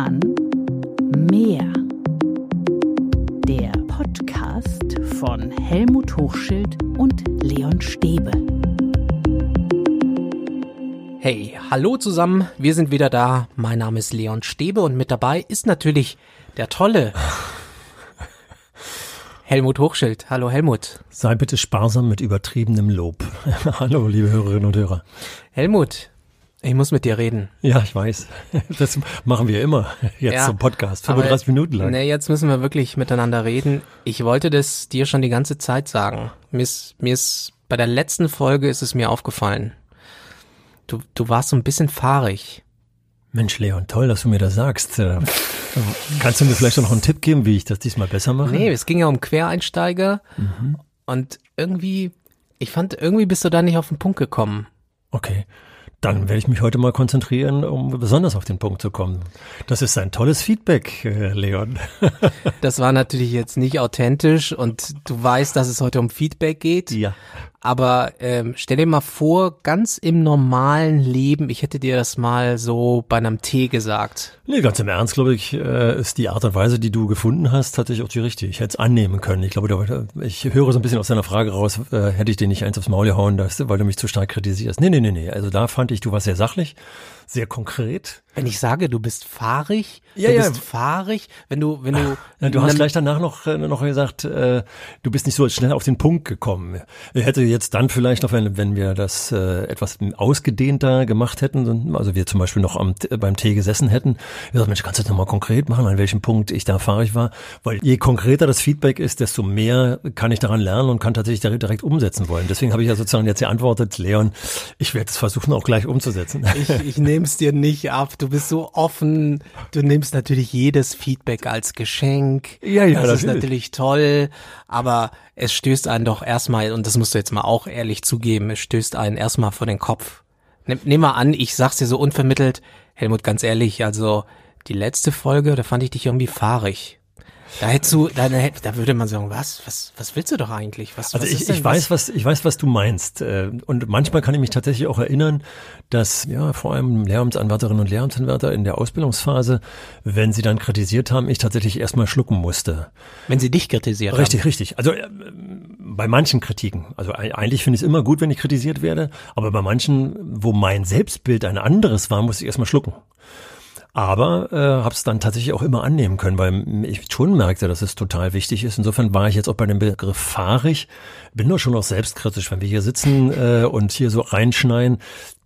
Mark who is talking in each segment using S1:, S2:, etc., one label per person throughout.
S1: Roman Meer. Der Podcast von Helmut Hochschild und Leon Stäbe.
S2: Hey, hallo zusammen, wir sind wieder da. Mein Name ist Leon Stäbe und mit dabei ist natürlich der tolle Helmut Hochschild. Hallo Helmut.
S3: Sei bitte sparsam mit übertriebenem Lob. Hallo, liebe Hörerinnen und Hörer.
S2: Helmut, ich muss mit dir reden.
S3: Ja, ich weiß. Das machen wir immer jetzt
S2: Ja,
S3: zum Podcast. 35 Minuten lang.
S2: Nee, jetzt müssen wir wirklich miteinander reden. Ich wollte das dir schon die ganze Zeit sagen. Mir ist, mir ist, bei der letzten Folge ist es mir aufgefallen. Du, du warst so ein bisschen fahrig.
S3: Mensch, Leon, toll, dass du mir das sagst. Äh, Kannst du mir vielleicht auch noch einen Tipp geben, wie ich das diesmal besser mache?
S2: Nee, es ging ja um Quereinsteiger.
S3: Mhm.
S2: Und irgendwie, ich fand, irgendwie bist du da nicht auf den Punkt gekommen.
S3: Okay. Dann werde ich mich heute mal konzentrieren, um besonders auf den Punkt zu kommen. Das ist ein tolles Feedback, äh, Leon.
S2: Das war natürlich jetzt nicht authentisch und du weißt, dass es heute um Feedback geht.
S3: Ja.
S2: Aber ähm, stell dir mal vor, ganz im normalen Leben, ich hätte dir das mal so bei einem Tee gesagt.
S3: Nee, ganz im Ernst, glaube ich, äh, ist die Art und Weise, die du gefunden hast, tatsächlich auch die richtige. Ich hätte es annehmen können. Ich glaube, da- ich höre so ein bisschen aus deiner Frage raus, äh, hätte ich dir nicht eins aufs Maul gehauen, weil du mich zu stark kritisierst. Nee, nee, nee, nee. Also da fand ich, du warst sehr sachlich, sehr konkret.
S2: Wenn ich sage, du bist fahrig,
S3: Ja,
S2: du
S3: ja.
S2: bist fahrig, wenn du, wenn du,
S3: Ja, du hast gleich danach noch, äh, noch gesagt, äh, du bist nicht so schnell auf den Punkt gekommen. Ich hätte jetzt dann vielleicht noch, wenn, wenn wir das äh, etwas ausgedehnter gemacht hätten, also wir zum Beispiel noch am, beim Tee gesessen hätten, gesagt, Mensch, kannst du das nochmal konkret machen, an welchem Punkt ich da fahrig war? Weil je konkreter das Feedback ist, desto mehr kann ich daran lernen und kann tatsächlich direkt, direkt umsetzen wollen. Deswegen habe ich ja sozusagen jetzt geantwortet, Leon, ich werde es versuchen, auch gleich umzusetzen.
S2: ich, ich nehme es dir nicht ab. Du bist so offen. Du nimmst natürlich jedes Feedback als Geschenk.
S3: Ja, ja,
S2: Das ist
S3: natürlich.
S2: toll. Aber es stößt einen doch erstmal, und das musst du jetzt mal auch ehrlich zugeben, es stößt einen erstmal vor den Kopf. Nimm, nimm mal an, ich sag's dir so unvermittelt. Helmut, ganz ehrlich, also die letzte Folge, da fand ich dich irgendwie fahrig. Da hättest du, da, da würde man sagen, was, was, was willst du doch eigentlich? Was,
S3: Also
S2: was
S3: ich, ich weiß, was ich weiß, was du meinst. Äh, Und manchmal kann ich mich tatsächlich auch erinnern, dass ja vor allem Lehramtsanwärterinnen und Lehramtsanwärter in der Ausbildungsphase, wenn sie dann kritisiert haben, ich tatsächlich erstmal schlucken musste.
S2: wenn sie dich kritisiert
S3: Richtig, richtig. Also äh, bei manchen Kritiken. Also ei- eigentlich finde ich es immer gut, wenn ich kritisiert werde, aber bei manchen, wo mein Selbstbild ein anderes war, musste ich erstmal schlucken. Aber äh, habe es dann tatsächlich auch immer annehmen können, weil ich schon merkte, dass es total wichtig ist. Insofern war ich jetzt auch bei dem Begriff fahrig, bin doch schon auch selbstkritisch, wenn wir hier sitzen äh, und hier so reinschneien.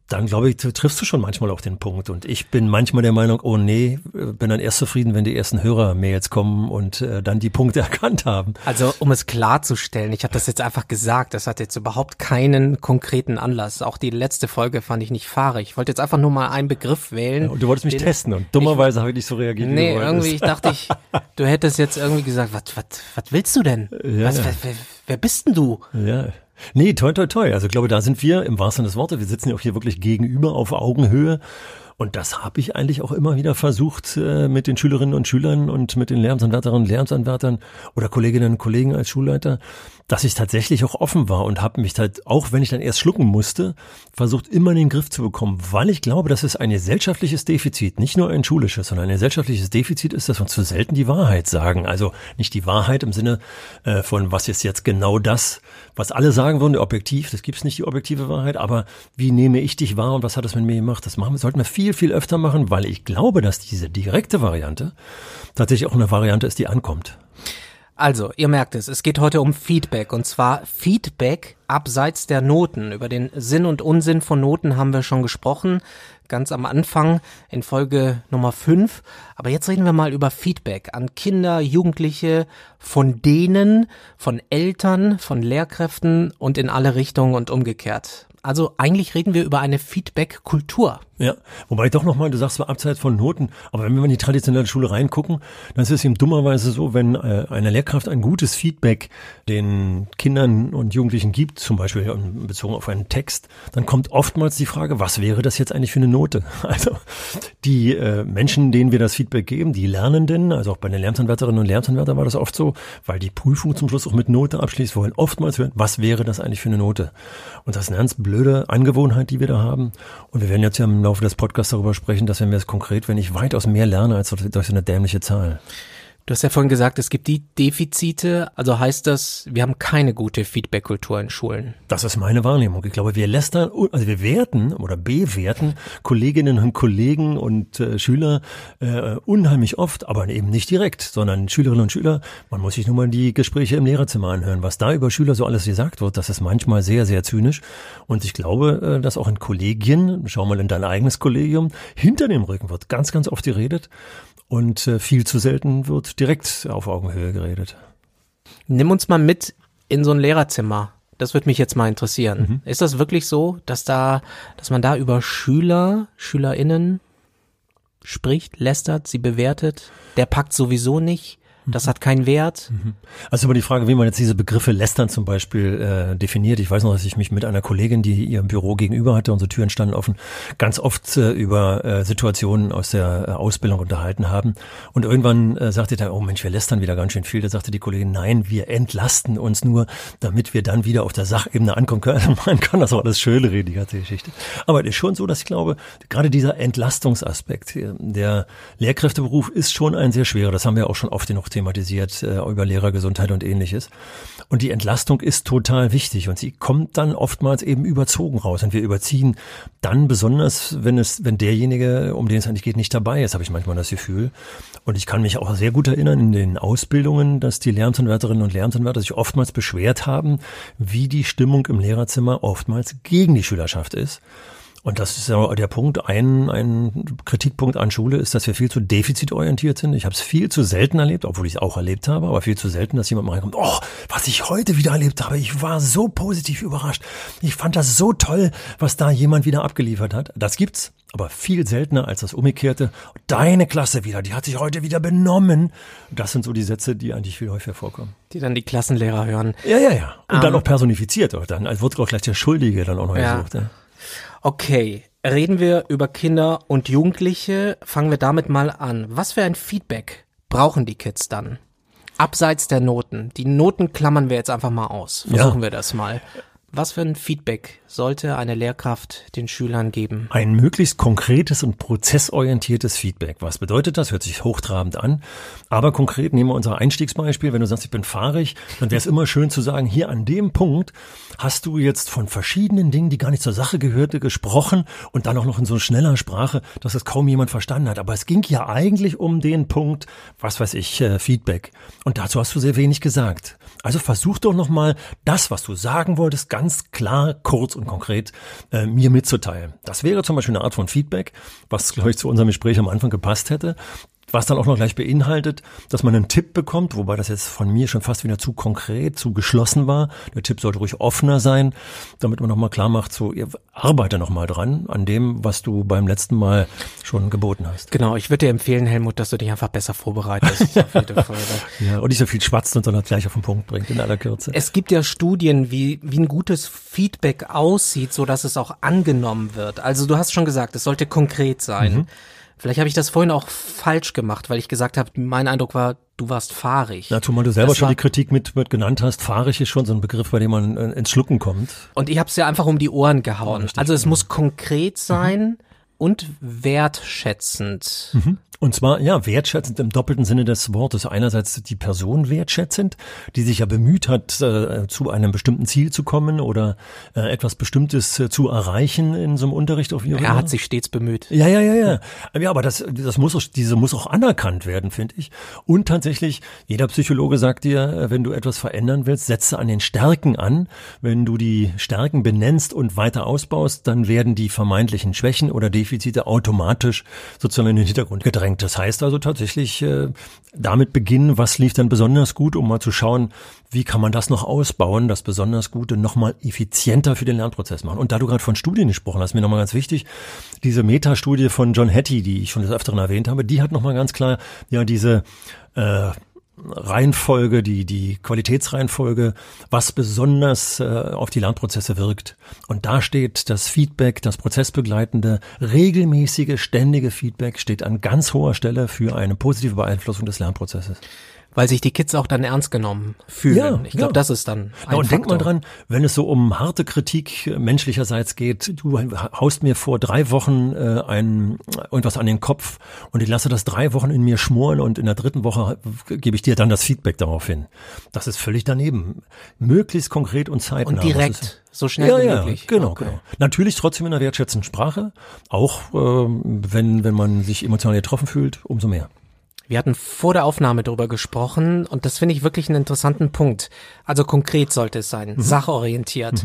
S3: Dann glaube ich, triffst du schon manchmal auf den Punkt. Und ich bin manchmal der Meinung, oh nee, bin dann erst zufrieden, wenn die ersten Hörer-Mails kommen und äh, dann die Punkte erkannt haben.
S2: Also um es klarzustellen, ich habe das jetzt einfach gesagt, das hat jetzt überhaupt keinen konkreten Anlass. Auch die letzte Folge fand ich nicht fahrig. Ich wollte jetzt einfach nur mal einen Begriff wählen.
S3: Und du wolltest mich testen und dummerweise habe ich nicht so reagiert.
S2: Nee, irgendwie, ich dachte, ich, du hättest jetzt irgendwie gesagt, was, was, was willst du denn?
S3: Ja,
S2: was,
S3: ja.
S2: Wer, wer, wer bist denn du?
S3: Ja. Nee, toi, toi, toi. Also ich glaube, da sind wir im wahrsten Sinne des Wortes. Wir sitzen ja auch hier wirklich gegenüber auf Augenhöhe. Und das habe ich eigentlich auch immer wieder versucht äh, mit den Schülerinnen und Schülern und mit den Lehramtsanwärterinnen und Lehramtsanwärtern oder Kolleginnen und Kollegen als Schulleiter, dass ich tatsächlich auch offen war und habe mich halt, auch wenn ich dann erst schlucken musste, versucht immer in den Griff zu bekommen, weil ich glaube, dass es ein gesellschaftliches Defizit, nicht nur ein schulisches, sondern ein gesellschaftliches Defizit ist, dass wir zu selten die Wahrheit sagen. Also nicht die Wahrheit im Sinne äh, von, was ist jetzt genau das, was alle sagen würden, objektiv, das gibt's nicht die objektive Wahrheit, aber wie nehme ich dich wahr und was hat das mit mir gemacht? Das machen wir, sollten wir viel, viel öfter machen, weil ich glaube, dass diese direkte Variante tatsächlich auch eine Variante ist, die ankommt.
S2: Also, ihr merkt es, es geht heute um Feedback und zwar Feedback abseits der Noten. Über den Sinn und Unsinn von Noten haben wir schon gesprochen, ganz am Anfang in Folge Nummer 5. Aber jetzt reden wir mal über Feedback an Kinder, Jugendliche, von denen, von Eltern, von Lehrkräften und in alle Richtungen und umgekehrt. Also eigentlich reden wir über eine Feedback-Kultur.
S3: Ja, wobei doch nochmal, du sagst zwar abseits von Noten, aber wenn wir in die traditionelle Schule reingucken, dann ist es eben dummerweise so, wenn äh, eine Lehrkraft ein gutes Feedback den Kindern und Jugendlichen gibt, zum Beispiel bezogen auf einen Text, dann kommt oftmals die Frage, was wäre das jetzt eigentlich für eine Note? Also die äh, Menschen, denen wir das Feedback geben, die Lernenden, also auch bei den Lernanwärterinnen und Lernanwärtern war das oft so, weil die Prüfung zum Schluss auch mit Note abschließt, wollen oftmals hören, was wäre das eigentlich für eine Note? Und das ist eine ganz blöde Angewohnheit, die wir da haben. Und wir werden jetzt ja im Laufe des Podcasts darüber sprechen, dass wenn wir es konkret, wenn ich weitaus mehr lerne als durch so eine dämliche Zahl.
S2: Du hast ja vorhin gesagt, es gibt die Defizite, also heißt das, wir haben keine gute Feedback-Kultur in Schulen.
S3: Das ist meine Wahrnehmung. Ich glaube, wir lästern, also wir werten oder bewerten Kolleginnen und Kollegen und äh, Schüler äh, unheimlich oft, aber eben nicht direkt, sondern Schülerinnen und Schüler, man muss sich nur mal die Gespräche im Lehrerzimmer anhören. Was da über Schüler so alles gesagt wird, das ist manchmal sehr, sehr zynisch. Und ich glaube, äh, dass auch in Kollegien, schau mal in dein eigenes Kollegium, hinter dem Rücken wird ganz, ganz oft geredet. Und äh, viel zu selten wird direkt auf Augenhöhe geredet.
S2: Nimm uns mal mit in so ein Lehrerzimmer. Das würde mich jetzt mal interessieren. Mhm. Ist das wirklich so, dass da, dass man da über Schüler, SchülerInnen spricht, lästert, sie bewertet? Der packt sowieso nicht. Das hat keinen Wert. Mhm.
S3: Also über die Frage, wie man jetzt diese Begriffe lästern zum Beispiel äh, definiert. Ich weiß noch, dass ich mich mit einer Kollegin, die ihr Büro gegenüber hatte, unsere Türen standen offen, ganz oft äh, über äh, Situationen aus der äh, Ausbildung unterhalten haben. Und irgendwann äh, sagte da, oh Mensch, wir lästern wieder ganz schön viel. Da sagte die Kollegin, nein, wir entlasten uns nur, damit wir dann wieder auf der Sachebene ankommen können. Man kann das auch alles schön reden, die ganze Geschichte. Aber es ist schon so, dass ich glaube, gerade dieser Entlastungsaspekt, äh, der Lehrkräfteberuf ist schon ein sehr schwerer. Das haben wir auch schon oft genug thematisiert äh, über Lehrergesundheit und ähnliches. Und die Entlastung ist total wichtig und sie kommt dann oftmals eben überzogen raus. Und wir überziehen dann besonders, wenn es, wenn derjenige, um den es eigentlich geht, nicht dabei ist, habe ich manchmal das Gefühl. Und ich kann mich auch sehr gut erinnern in den Ausbildungen, dass die Lehramtsanwärterinnen und Lehramtsanwärter sich oftmals beschwert haben, wie die Stimmung im Lehrerzimmer oftmals gegen die Schülerschaft ist. Und das ist ja der Punkt. Ein, ein Kritikpunkt an Schule ist, dass wir viel zu defizitorientiert sind. Ich habe es viel zu selten erlebt, obwohl ich es auch erlebt habe, aber viel zu selten, dass jemand mal reinkommt, oh, was ich heute wieder erlebt habe, ich war so positiv überrascht. Ich fand das so toll, was da jemand wieder abgeliefert hat. Das gibt's, aber viel seltener als das Umgekehrte. Deine Klasse wieder, die hat sich heute wieder benommen. Das sind so die Sätze, die eigentlich viel häufiger vorkommen.
S2: Die dann die Klassenlehrer hören.
S3: Ja, ja, ja. Und um, dann ähm. auch personifiziert. Dann wird auch gleich der Schuldige dann auch noch ja. gesucht. Ja.
S2: Okay, reden wir über Kinder und Jugendliche. Fangen wir damit mal an. Was für ein Feedback brauchen die Kids dann? Abseits der Noten. Die Noten klammern wir jetzt einfach mal aus. Versuchen ja. wir das mal. Was für ein Feedback sollte eine Lehrkraft den Schülern geben?
S3: Ein möglichst konkretes und prozessorientiertes Feedback. Was bedeutet das? Hört sich hochtrabend an. Aber konkret nehmen wir unser Einstiegsbeispiel. Wenn du sagst, ich bin fahrig, dann wäre es immer schön zu sagen, hier an dem Punkt hast du jetzt von verschiedenen Dingen, die gar nicht zur Sache gehörte, gesprochen und dann auch noch in so schneller Sprache, dass es kaum jemand verstanden hat. Aber es ging ja eigentlich um den Punkt, was weiß ich, äh, Feedback. Und dazu hast du sehr wenig gesagt. Also versuch doch nochmal das, was du sagen wolltest, ganz klar, kurz und konkret äh, mir mitzuteilen. Das wäre zum Beispiel eine Art von Feedback, was, glaube ich, zu unserem Gespräch am Anfang gepasst hätte was dann auch noch gleich beinhaltet, dass man einen Tipp bekommt, wobei das jetzt von mir schon fast wieder zu konkret, zu geschlossen war. Der Tipp sollte ruhig offener sein, damit man nochmal klar macht, so, ihr arbeite nochmal dran an dem, was du beim letzten Mal schon geboten hast.
S2: Genau, ich würde dir empfehlen, Helmut, dass du dich einfach besser vorbereitest
S3: ja, und nicht so viel schwatzt und sondern gleich auf den Punkt bringt in aller Kürze.
S2: Es gibt ja Studien, wie, wie ein gutes Feedback aussieht, so dass es auch angenommen wird. Also du hast schon gesagt, es sollte konkret sein. Mhm. Vielleicht habe ich das vorhin auch falsch gemacht, weil ich gesagt habe, mein Eindruck war, du warst fahrig.
S3: Ja, zumal du selber das schon die Kritik mit, mit genannt hast. Fahrig ist schon so ein Begriff, bei dem man äh, ins Schlucken kommt.
S2: Und ich habe es ja einfach um die Ohren gehauen. Ja, also es muss konkret sein mhm. und wertschätzend.
S3: Mhm. Und zwar, ja, wertschätzend im doppelten Sinne des Wortes. Einerseits die Person wertschätzend, die sich ja bemüht hat, äh, zu einem bestimmten Ziel zu kommen oder äh, etwas Bestimmtes äh, zu erreichen in so einem Unterricht auf
S2: ihre Er hat sich stets bemüht.
S3: Ja, ja, ja, ja. Ja, aber das, das muss auch, diese muss auch anerkannt werden, finde ich. Und tatsächlich, jeder Psychologe sagt dir, wenn du etwas verändern willst, setze an den Stärken an. Wenn du die Stärken benennst und weiter ausbaust, dann werden die vermeintlichen Schwächen oder Defizite automatisch sozusagen in den Hintergrund gedrängt anstrengend. Das heißt also tatsächlich äh, damit beginnen, was lief denn besonders gut, um mal zu schauen, wie kann man das noch ausbauen, das besonders Gute nochmal effizienter für den Lernprozess machen. Und da du gerade von Studien gesprochen hast, mir nochmal ganz wichtig, diese Metastudie von John Hattie, die ich schon des Öfteren erwähnt habe, die hat nochmal ganz klar ja diese äh, Reihenfolge, die, die Qualitätsreihenfolge, was besonders äh, auf die Lernprozesse wirkt. Und da steht das Feedback, das prozessbegleitende, regelmäßige, ständige Feedback steht an ganz hoher Stelle für eine positive Beeinflussung des Lernprozesses.
S2: Weil sich die Kids auch dann ernst genommen fühlen.
S3: Ja,
S2: ich glaube,
S3: ja.
S2: das ist dann ein
S3: Ja, und denk mal dran, wenn es so um harte Kritik äh, menschlicherseits geht, du haust mir vor drei Wochen äh, ein, irgendwas an den Kopf und ich lasse das drei Wochen in mir schmoren und in der dritten Woche gebe ich dir dann das Feedback darauf hin. Das ist völlig daneben. Möglichst konkret und zeitnah.
S2: Und direkt, so schnell
S3: ja,
S2: wie
S3: ja,
S2: möglich.
S3: genau,
S2: Okay.
S3: genau. Natürlich trotzdem in einer wertschätzenden Sprache, auch ähm, wenn, wenn man sich emotional getroffen fühlt, umso mehr.
S2: Wir hatten vor der Aufnahme darüber gesprochen und das finde ich wirklich einen interessanten Punkt. Also konkret sollte es sein, sachorientiert.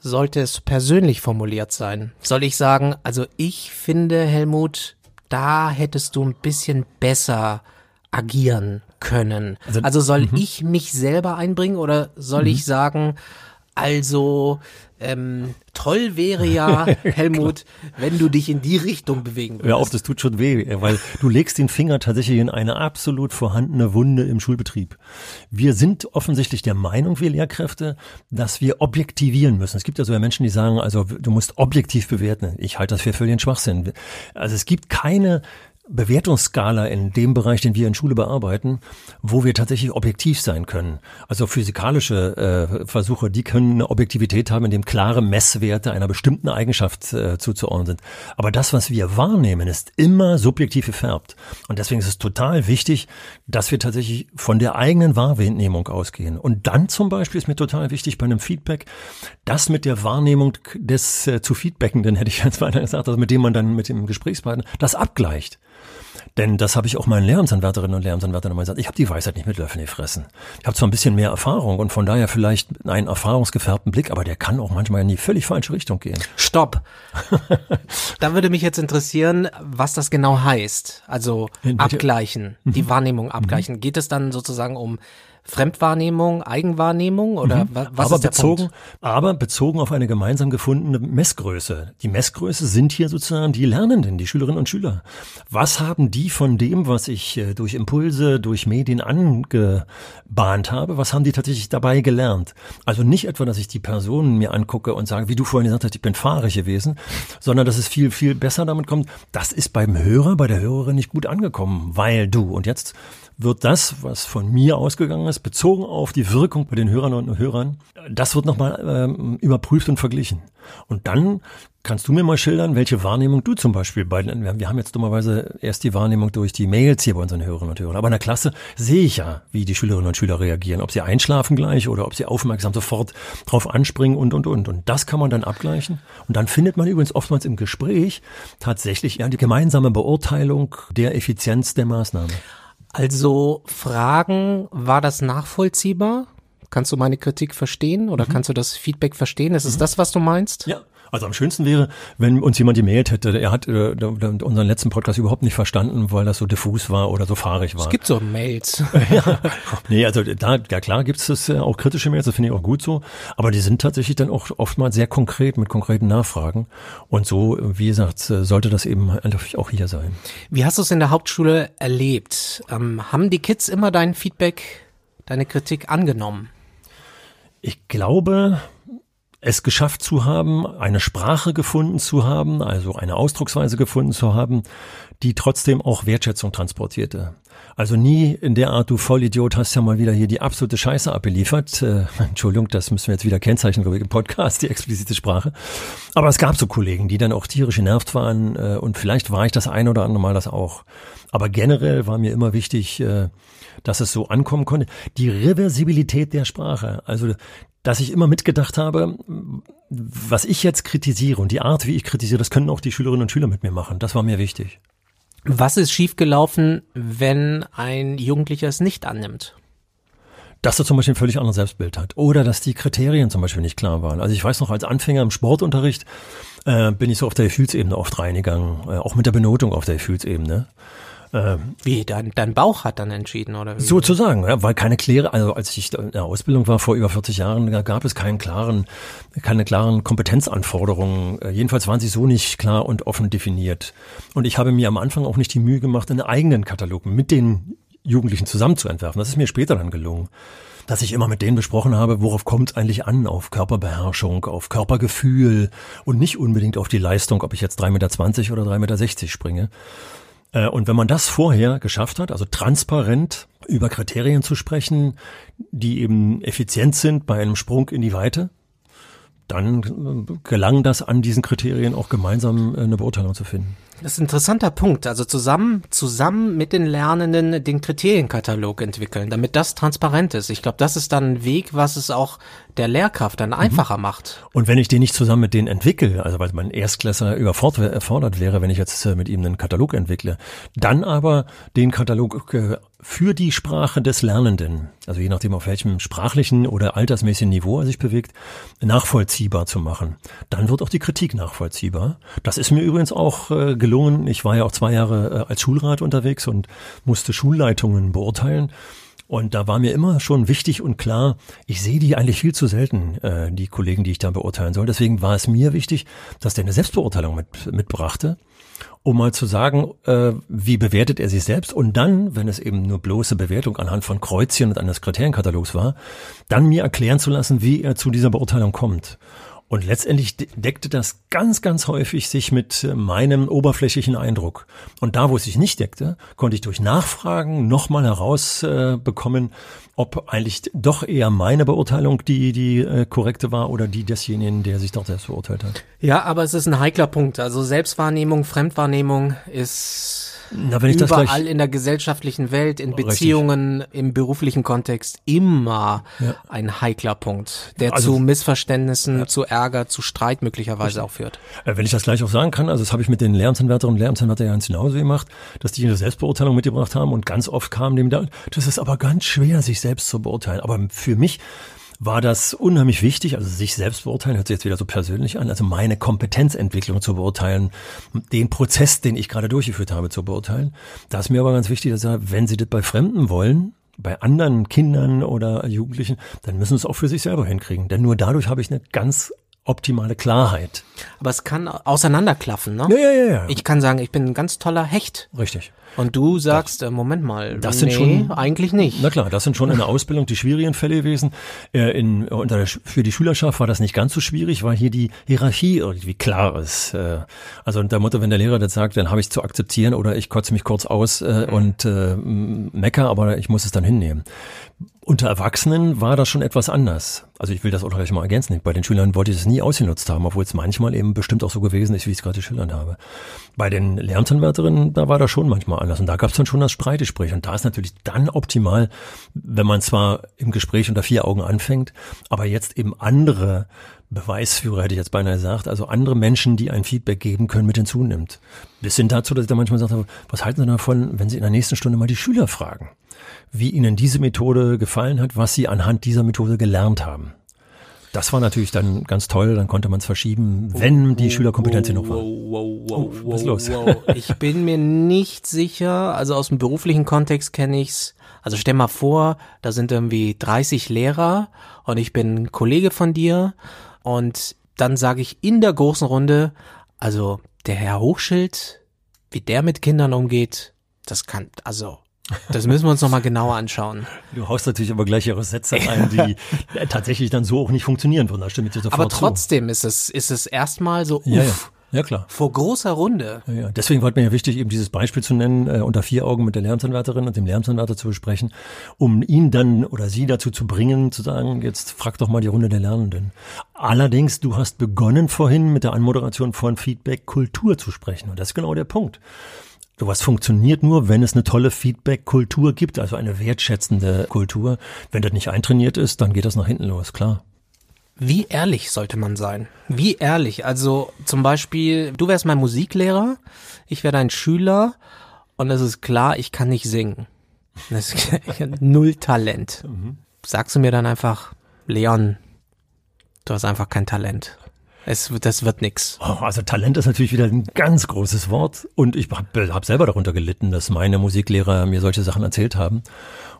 S2: Sollte es persönlich formuliert sein? Soll ich sagen, also ich finde, Helmut, da hättest du ein bisschen besser agieren können. Also,
S3: Also-
S2: soll ich mich selber einbringen oder soll ich sagen, also ähm, toll wäre ja, Helmut, wenn du dich in die Richtung bewegen würdest.
S3: Hör auf, das tut schon weh, weil du legst den Finger tatsächlich in eine absolut vorhandene Wunde im Schulbetrieb. Wir sind offensichtlich der Meinung, wir Lehrkräfte, dass wir objektivieren müssen. Es gibt ja so Menschen, die sagen, also du musst objektiv bewerten. Ich halte das für völligen Schwachsinn. Also es gibt keine Bewertungsskala in dem Bereich, den wir in Schule bearbeiten, wo wir tatsächlich objektiv sein können. Also physikalische äh, Versuche, die können eine Objektivität haben, indem klare Messwerte einer bestimmten Eigenschaft äh, zuzuordnen sind. Aber das, was wir wahrnehmen, ist immer subjektiv gefärbt. Und deswegen ist es total wichtig, dass wir tatsächlich von der eigenen Wahrnehmung ausgehen. Und dann zum Beispiel ist mir total wichtig bei einem Feedback, das mit der Wahrnehmung des äh, zu Feedbackenden, hätte ich jetzt weiter gesagt, also mit dem man dann mit dem Gesprächspartner das abgleicht. Denn das habe ich auch meinen Lehramtsanwärterinnen und Lehramtsanwärtern immer gesagt. Ich habe die Weisheit nicht mit Löffeln gefressen. Ich habe zwar ein bisschen mehr Erfahrung und von daher vielleicht einen erfahrungsgefärbten Blick, aber der kann auch manchmal in die völlig falsche Richtung gehen.
S2: Stopp. da würde mich jetzt interessieren, was das genau heißt. Also abgleichen, die Wahrnehmung abgleichen. Geht es dann sozusagen um Fremdwahrnehmung, Eigenwahrnehmung oder wa- was
S3: aber
S2: ist der
S3: bezogen,
S2: Punkt?
S3: aber bezogen auf eine gemeinsam gefundene Messgröße. Die Messgröße sind hier sozusagen die Lernenden, die Schülerinnen und Schüler. Was haben die von dem, was ich äh, durch Impulse, durch Medien angebahnt habe, was haben die tatsächlich dabei gelernt? Also nicht etwa, dass ich die Personen mir angucke und sage, wie du vorhin gesagt hast, ich bin fahrig gewesen, sondern dass es viel, viel besser damit kommt. Das ist beim Hörer, bei der Hörerin nicht gut angekommen, weil du, und jetzt wird das, was von mir ausgegangen ist, bezogen auf die Wirkung bei den Hörern und Hörern, das wird nochmal ähm, überprüft und verglichen. Und dann kannst du mir mal schildern, welche Wahrnehmung du zum Beispiel bei, wir wir haben jetzt dummerweise erst die Wahrnehmung durch die Mails hier bei unseren Hörerinnen und Hörern, aber in der Klasse sehe ich ja, wie die Schülerinnen und Schüler reagieren, ob sie einschlafen gleich oder ob sie aufmerksam sofort drauf anspringen und, und, und. Und das kann man dann abgleichen. Und dann findet man übrigens oftmals im Gespräch tatsächlich ja die gemeinsame Beurteilung der Effizienz der Maßnahme.
S2: Also Fragen, war das nachvollziehbar? Kannst du meine Kritik verstehen oder kannst du das Feedback verstehen? Ist es das, was du meinst?
S3: Ja. Also am schönsten wäre, wenn uns jemand gemailt hätte, er hat äh, unseren letzten Podcast überhaupt nicht verstanden, weil das so diffus war oder so fahrig war.
S2: Es gibt so Mails.
S3: Nee, also da, ja klar gibt's das äh, auch kritische Mails, das finde ich auch gut so, aber die sind tatsächlich dann auch oftmals sehr konkret mit konkreten Nachfragen und so, wie gesagt, äh, sollte das eben natürlich auch hier sein.
S2: Wie hast du es in der Hauptschule erlebt? Ähm, haben die Kids immer dein Feedback, deine Kritik angenommen?
S3: Ich glaube, es geschafft zu haben, eine Sprache gefunden zu haben, also eine Ausdrucksweise gefunden zu haben, die trotzdem auch Wertschätzung transportierte. Also nie in der Art, du Vollidiot, hast ja mal wieder hier die absolute Scheiße abgeliefert. Äh, Entschuldigung, das müssen wir jetzt wieder kennzeichnen, glaube ich, im Podcast, die explizite Sprache. Aber es gab so Kollegen, die dann auch tierisch genervt waren äh, und vielleicht war ich das ein oder andere Mal das auch. Aber generell war mir immer wichtig, äh, dass es so ankommen konnte. Die Reversibilität der Sprache, also dass ich immer mitgedacht habe, was ich jetzt kritisiere und die Art, wie ich kritisiere, das können auch die Schülerinnen und Schüler mit mir machen. Das war mir wichtig.
S2: Was ist schiefgelaufen, wenn ein Jugendlicher es nicht annimmt?
S3: dass er zum Beispiel ein völlig anderes Selbstbild hat oder dass die Kriterien zum Beispiel nicht klar waren. Also ich weiß noch, als Anfänger im Sportunterricht äh, bin ich so auf der Gefühlsebene oft reingegangen, äh, auch mit der Benotung auf der Gefühlsebene.
S2: Wie, dein, dein Bauch hat dann entschieden, oder wie?
S3: Sozusagen, ja, weil keine Kläre, also als ich in der Ausbildung war vor über 40 Jahren, da gab es keinen klaren, keine klaren Kompetenzanforderungen. Äh, Jedenfalls waren sie so nicht klar und offen definiert. Und ich habe mir am Anfang auch nicht die Mühe gemacht, einen eigenen Katalog mit den Jugendlichen zusammen zu entwerfen. Das ist mir später dann gelungen. Dass ich immer mit denen besprochen habe, worauf kommt es eigentlich an? Auf Körperbeherrschung, auf Körpergefühl und nicht unbedingt auf die Leistung, ob ich jetzt 3,20 Meter oder 3,60 Meter springe. Äh, und wenn man das vorher geschafft hat, also transparent über Kriterien zu sprechen, die eben effizient sind bei einem Sprung in die Weite, dann äh, gelang das an diesen Kriterien auch gemeinsam äh, eine Beurteilung zu finden.
S2: Das ist ein interessanter Punkt. Also zusammen, zusammen mit den Lernenden den Kriterienkatalog entwickeln, damit das transparent ist. Ich glaube, das ist dann ein Weg, was es auch der Lehrkraft dann einfacher mhm. macht.
S3: Und wenn ich den nicht zusammen mit denen entwickle, also weil mein Erstklässler überfordert wäre, wenn ich jetzt äh, mit ihm einen Katalog entwickle, dann aber den Katalog für die Sprache des Lernenden, also je nachdem auf welchem sprachlichen oder altersmäßigen Niveau er sich bewegt, nachvollziehbar zu machen. Dann wird auch die Kritik nachvollziehbar. Das ist mir übrigens auch äh, gelungen. Ich war ja auch zwei Jahre äh, als Schulrat unterwegs und musste Schulleitungen beurteilen. Und da war mir immer schon wichtig und klar, ich sehe die eigentlich viel zu selten, äh, die Kollegen, die ich da beurteilen soll. Deswegen war es mir wichtig, dass der eine Selbstbeurteilung mit, mitbrachte um mal zu sagen, äh, wie bewertet er sich selbst und dann, wenn es eben nur bloße Bewertung anhand von Kreuzchen und eines Kriterienkatalogs war, dann mir erklären zu lassen, wie er zu dieser Beurteilung kommt. Und letztendlich deckte das ganz, ganz häufig sich mit äh, meinem oberflächlichen Eindruck. Und da, wo es sich nicht deckte, konnte ich durch Nachfragen nochmal herausbekommen, äh, ob eigentlich doch eher meine Beurteilung die, die äh, korrekte war oder die desjenigen, der sich doch selbst beurteilt hat.
S2: Ja, aber es ist ein heikler Punkt. Also Selbstwahrnehmung, Fremdwahrnehmung ist
S3: na, wenn ich
S2: überall
S3: das gleich,
S2: in der gesellschaftlichen Welt, in Beziehungen, richtig. im beruflichen Kontext immer ja. ein heikler Punkt, der also, zu Missverständnissen, ja. zu Ärger, zu Streit möglicherweise richtig. auch führt.
S3: Äh, wenn ich das gleich auch sagen kann, also das habe ich mit den Lehramtsanwärterinnen und Lehramtsanwärtern ja ganz genauso gemacht, dass die eine Selbstbeurteilung mitgebracht haben und ganz oft kam dem da, das ist aber ganz schwer, sich selbst zu beurteilen. Aber für mich war das unheimlich wichtig, also sich selbst beurteilen, hört sich jetzt wieder so persönlich an, also meine Kompetenzentwicklung zu beurteilen, den Prozess, den ich gerade durchgeführt habe, zu beurteilen. Da ist mir aber ganz wichtig, dass wenn Sie das bei Fremden wollen, bei anderen Kindern oder Jugendlichen, dann müssen Sie es auch für sich selber hinkriegen. Denn nur dadurch habe ich eine ganz optimale Klarheit.
S2: Aber es kann auseinanderklaffen, ne?
S3: Ja, ja, ja, ja.
S2: Ich kann sagen, ich bin ein ganz toller Hecht.
S3: Richtig.
S2: Und du sagst, das, äh, Moment mal,
S3: das nee, sind schon
S2: eigentlich nicht.
S3: Na klar, das sind schon in der Ausbildung die schwierigen Fälle gewesen. Äh, in, unter der, für die Schülerschaft war das nicht ganz so schwierig, weil hier die Hierarchie irgendwie klar ist. Äh, also unter Motto, wenn der Lehrer das sagt, dann habe ich zu akzeptieren oder ich kotze mich kurz aus äh, mhm. und äh, mecker, aber ich muss es dann hinnehmen. Unter Erwachsenen war das schon etwas anders. Also ich will das auch gleich mal ergänzen. Bei den Schülern wollte ich es nie ausgenutzt haben, obwohl es manchmal eben bestimmt auch so gewesen ist, wie ich es gerade schildern habe. Bei den Lernanwärterinnen, da war das schon manchmal anders. Und da gab es dann schon das Streitgespräch. Und da ist natürlich dann optimal, wenn man zwar im Gespräch unter vier Augen anfängt, aber jetzt eben andere Beweisführer, hätte ich jetzt beinahe gesagt, also andere Menschen, die ein Feedback geben können, mit hinzunimmt. Bis hin dazu, dass ich da manchmal sage, was halten Sie davon, wenn Sie in der nächsten Stunde mal die Schüler fragen? Wie Ihnen diese Methode gefallen hat, was Sie anhand dieser Methode gelernt haben. Das war natürlich dann ganz toll, dann konnte man es verschieben, wenn die Schülerkompetenz noch war.
S2: Wow, oh, was ist los? Ich bin mir nicht sicher, also aus dem beruflichen Kontext kenne ich's. Also stell mal vor, da sind irgendwie 30 Lehrer und ich bin Kollege von dir und dann sage ich in der großen Runde, also der Herr Hochschild, wie der mit Kindern umgeht, das kann, also das müssen wir uns nochmal genauer anschauen.
S3: Du haust natürlich aber gleich ihre Sätze ein, die tatsächlich dann so auch nicht funktionieren würden. Da stimme ich dir sofort
S2: Aber trotzdem zu. ist es, ist es erstmal so, uff,
S3: ja, ja. Ja, klar.
S2: Vor großer Runde.
S3: Ja, ja. Deswegen war mir ja wichtig, eben dieses Beispiel zu nennen, äh, unter vier Augen mit der Lehramtsanwärterin und dem Lehramtsanwärter zu besprechen, um ihn dann oder sie dazu zu bringen, zu sagen, jetzt frag doch mal die Runde der Lernenden. Allerdings, du hast begonnen vorhin mit der Anmoderation von Feedback Kultur zu sprechen. Und das ist genau der Punkt. Sowas funktioniert nur, wenn es eine tolle Feedback-Kultur gibt, also eine wertschätzende Kultur. Wenn das nicht eintrainiert ist, dann geht das nach hinten los, klar.
S2: Wie ehrlich sollte man sein? Wie ehrlich? Also zum Beispiel, du wärst mein Musiklehrer, ich wäre dein Schüler und es ist klar, ich kann nicht singen. Das ist null Talent. Mhm. Sagst du mir dann einfach, Leon, du hast einfach kein Talent. Es, das wird nix.
S3: Oh, also Talent ist natürlich wieder ein ganz großes Wort und ich habe hab selber darunter gelitten, dass meine Musiklehrer mir solche Sachen erzählt haben.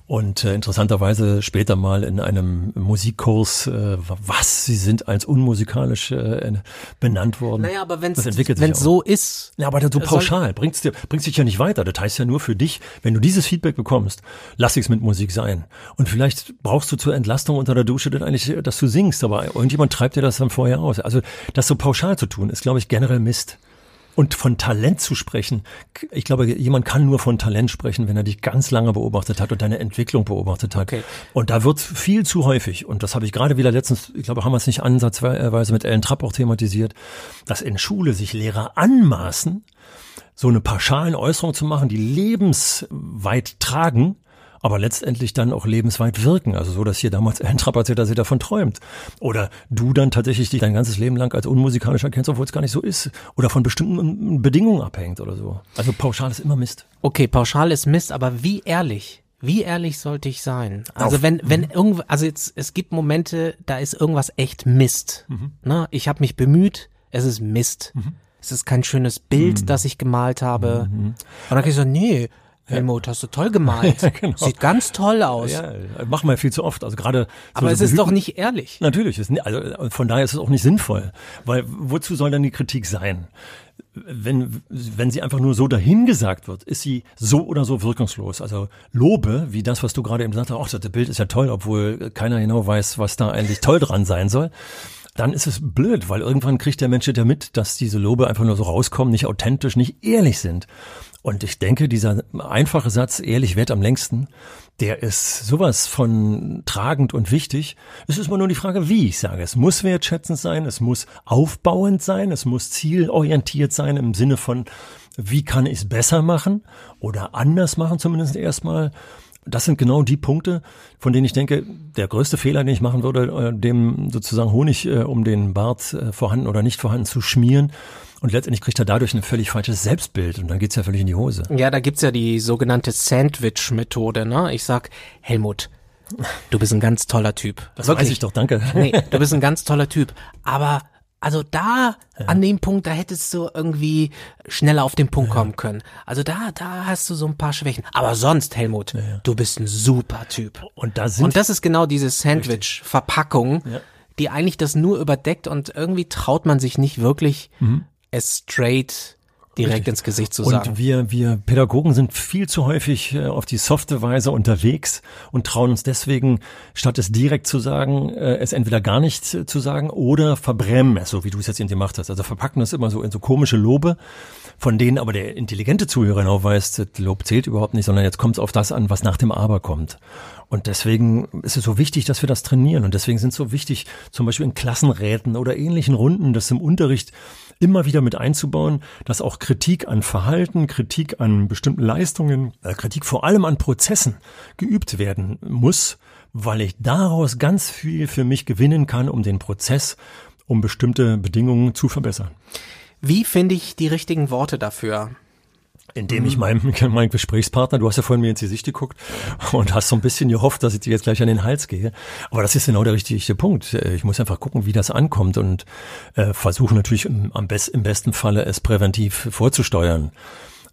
S3: Und äh, interessanterweise später mal in einem Musikkurs, äh, was, sie sind als unmusikalisch äh, benannt worden.
S2: Naja, aber wenn es so ist.
S3: Ja, aber so pauschal bringt's dir bringt's dich ja nicht weiter. Das heißt ja nur für dich, wenn du dieses Feedback bekommst, lass ich's mit Musik sein. Und vielleicht brauchst du zur Entlastung unter der Dusche dann eigentlich, dass du singst, aber irgendjemand treibt dir das dann vorher aus. Also das so pauschal zu tun, ist, glaube ich, generell Mist. Und von Talent zu sprechen, ich glaube, jemand kann nur von Talent sprechen, wenn er dich ganz lange beobachtet hat und deine Entwicklung beobachtet hat. Okay. Und da wird viel zu häufig, und das habe ich gerade wieder letztens, ich glaube, haben wir es nicht ansatzweise mit Ellen Trapp auch thematisiert, dass in Schule sich Lehrer anmaßen, so eine pauschalen Äußerung zu machen, die lebensweit tragen, aber letztendlich dann auch lebensweit wirken. Also so, dass hier damals ein erzählt, dass er davon träumt. Oder du dann tatsächlich dich dein ganzes Leben lang als unmusikalisch erkennst, obwohl es gar nicht so ist. Oder von bestimmten Bedingungen abhängt oder so. Also pauschal ist immer Mist.
S2: Okay, pauschal ist Mist, aber wie ehrlich? Wie ehrlich sollte ich sein? Also Auf, wenn wenn mhm. irgendwo, also jetzt es gibt Momente, da ist irgendwas echt Mist. Mhm. Ne? Ich habe mich bemüht, es ist Mist. Mhm. Es ist kein schönes Bild, mhm. das ich gemalt habe. Mhm. Und dann kann ich so, nee, Helmut, hast du toll gemalt. Ja, genau. Sieht ganz toll aus. Ja,
S3: machen wir viel zu oft. Also gerade.
S2: Aber so es ist doch nicht ehrlich.
S3: Natürlich, ist, also von daher ist es auch nicht sinnvoll. Weil wozu soll dann die Kritik sein? Wenn, wenn sie einfach nur so dahingesagt wird, ist sie so oder so wirkungslos. Also Lobe, wie das, was du gerade eben gesagt hast, ach, das Bild ist ja toll, obwohl keiner genau weiß, was da eigentlich toll dran sein soll dann ist es blöd, weil irgendwann kriegt der Mensch ja mit, dass diese Lobe einfach nur so rauskommen, nicht authentisch, nicht ehrlich sind. Und ich denke, dieser einfache Satz, ehrlich wert am längsten, der ist sowas von tragend und wichtig. Es ist immer nur die Frage, wie ich sage. Es muss wertschätzend sein, es muss aufbauend sein, es muss zielorientiert sein im Sinne von, wie kann ich es besser machen oder anders machen zumindest erstmal. Das sind genau die Punkte, von denen ich denke, der größte Fehler, den ich machen würde, äh, dem sozusagen Honig äh, um den Bart äh, vorhanden oder nicht vorhanden zu schmieren, und letztendlich kriegt er dadurch ein völlig falsches Selbstbild und dann geht's ja völlig in die Hose.
S2: Ja, da gibt's ja die sogenannte Sandwich-Methode, ne? Ich sag, Helmut, du bist ein ganz toller Typ.
S3: Das Wirklich. weiß ich doch, danke.
S2: Nee, du bist ein ganz toller Typ. Aber also da, ja. an dem Punkt, da hättest du irgendwie schneller auf den Punkt ja. kommen können. Also da, da hast du so ein paar Schwächen. Aber sonst, Helmut, ja. du bist ein super Typ.
S3: Und, da sind
S2: und das ist genau diese Sandwich-Verpackung, die eigentlich das nur überdeckt und irgendwie traut man sich nicht wirklich mhm es straight direkt Richtig. ins Gesicht zu sagen.
S3: Und wir, wir Pädagogen sind viel zu häufig äh, auf die softe Weise unterwegs und trauen uns deswegen, statt es direkt zu sagen, äh, es entweder gar nicht zu sagen oder verbrämen es, so wie du es jetzt eben gemacht hast. Also verpacken das immer so in so komische Lobe, von denen aber der intelligente Zuhörer genau weiß, Lob zählt überhaupt nicht, sondern jetzt kommt es auf das an, was nach dem Aber kommt. Und deswegen ist es so wichtig, dass wir das trainieren. Und deswegen sind es so wichtig, zum Beispiel in Klassenräten oder ähnlichen Runden, das im Unterricht immer wieder mit einzubauen, dass auch Kritik an Verhalten, Kritik an bestimmten Leistungen, äh, Kritik vor allem an Prozessen geübt werden muss, weil ich daraus ganz viel für mich gewinnen kann, um den Prozess, um bestimmte Bedingungen zu verbessern.
S2: Wie finde ich die richtigen Worte dafür?
S3: Indem ich meinem, meinem Gesprächspartner, du hast ja vorhin mir ins Gesicht geguckt und hast so ein bisschen gehofft, dass ich dir jetzt gleich an den Hals gehe. Aber das ist genau der richtige Punkt. Ich muss einfach gucken, wie das ankommt und äh, versuche natürlich im, am best, im besten Falle es präventiv vorzusteuern